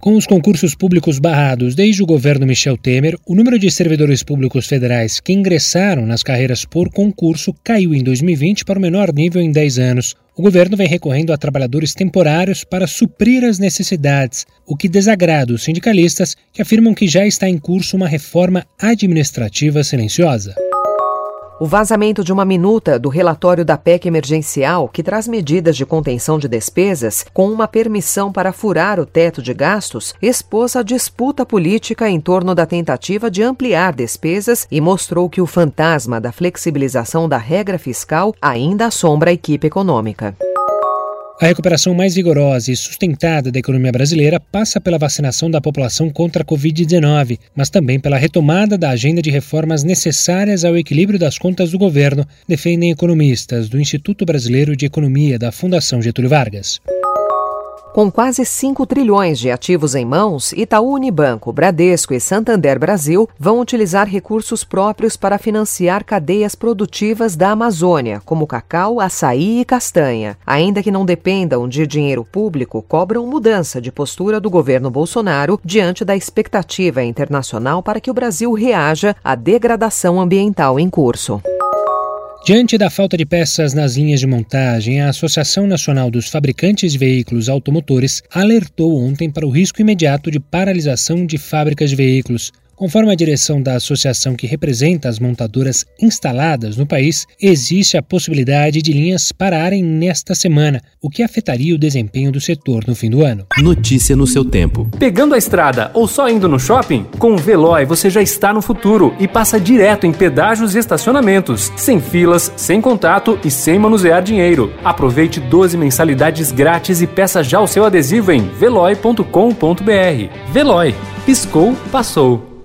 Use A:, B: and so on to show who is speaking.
A: Com os concursos públicos barrados desde o governo Michel Temer, o número de servidores públicos federais que ingressaram nas carreiras por concurso caiu em 2020 para o menor nível em 10 anos. O governo vem recorrendo a trabalhadores temporários para suprir as necessidades, o que desagrada os sindicalistas que afirmam que já está em curso uma reforma administrativa silenciosa.
B: O vazamento de uma minuta do relatório da PEC emergencial, que traz medidas de contenção de despesas, com uma permissão para furar o teto de gastos, expôs a disputa política em torno da tentativa de ampliar despesas e mostrou que o fantasma da flexibilização da regra fiscal ainda assombra a equipe econômica.
A: A recuperação mais vigorosa e sustentada da economia brasileira passa pela vacinação da população contra a Covid-19, mas também pela retomada da agenda de reformas necessárias ao equilíbrio das contas do governo, defendem economistas do Instituto Brasileiro de Economia da Fundação Getúlio Vargas.
B: Com quase 5 trilhões de ativos em mãos, Itaú Unibanco, Bradesco e Santander Brasil vão utilizar recursos próprios para financiar cadeias produtivas da Amazônia, como cacau, açaí e castanha. Ainda que não dependam de dinheiro público, cobram mudança de postura do governo Bolsonaro diante da expectativa internacional para que o Brasil reaja à degradação ambiental em curso.
A: Diante da falta de peças nas linhas de montagem, a Associação Nacional dos Fabricantes de Veículos Automotores alertou ontem para o risco imediato de paralisação de fábricas de veículos. Conforme a direção da associação que representa as montadoras instaladas no país, existe a possibilidade de linhas pararem nesta semana, o que afetaria o desempenho do setor no fim do ano.
C: Notícia no seu tempo.
D: Pegando a estrada ou só indo no shopping? Com o Veloy você já está no futuro e passa direto em pedágios e estacionamentos, sem filas, sem contato e sem manusear dinheiro. Aproveite 12 mensalidades grátis e peça já o seu adesivo em veloy.com.br. Veloy. Piscou, passou.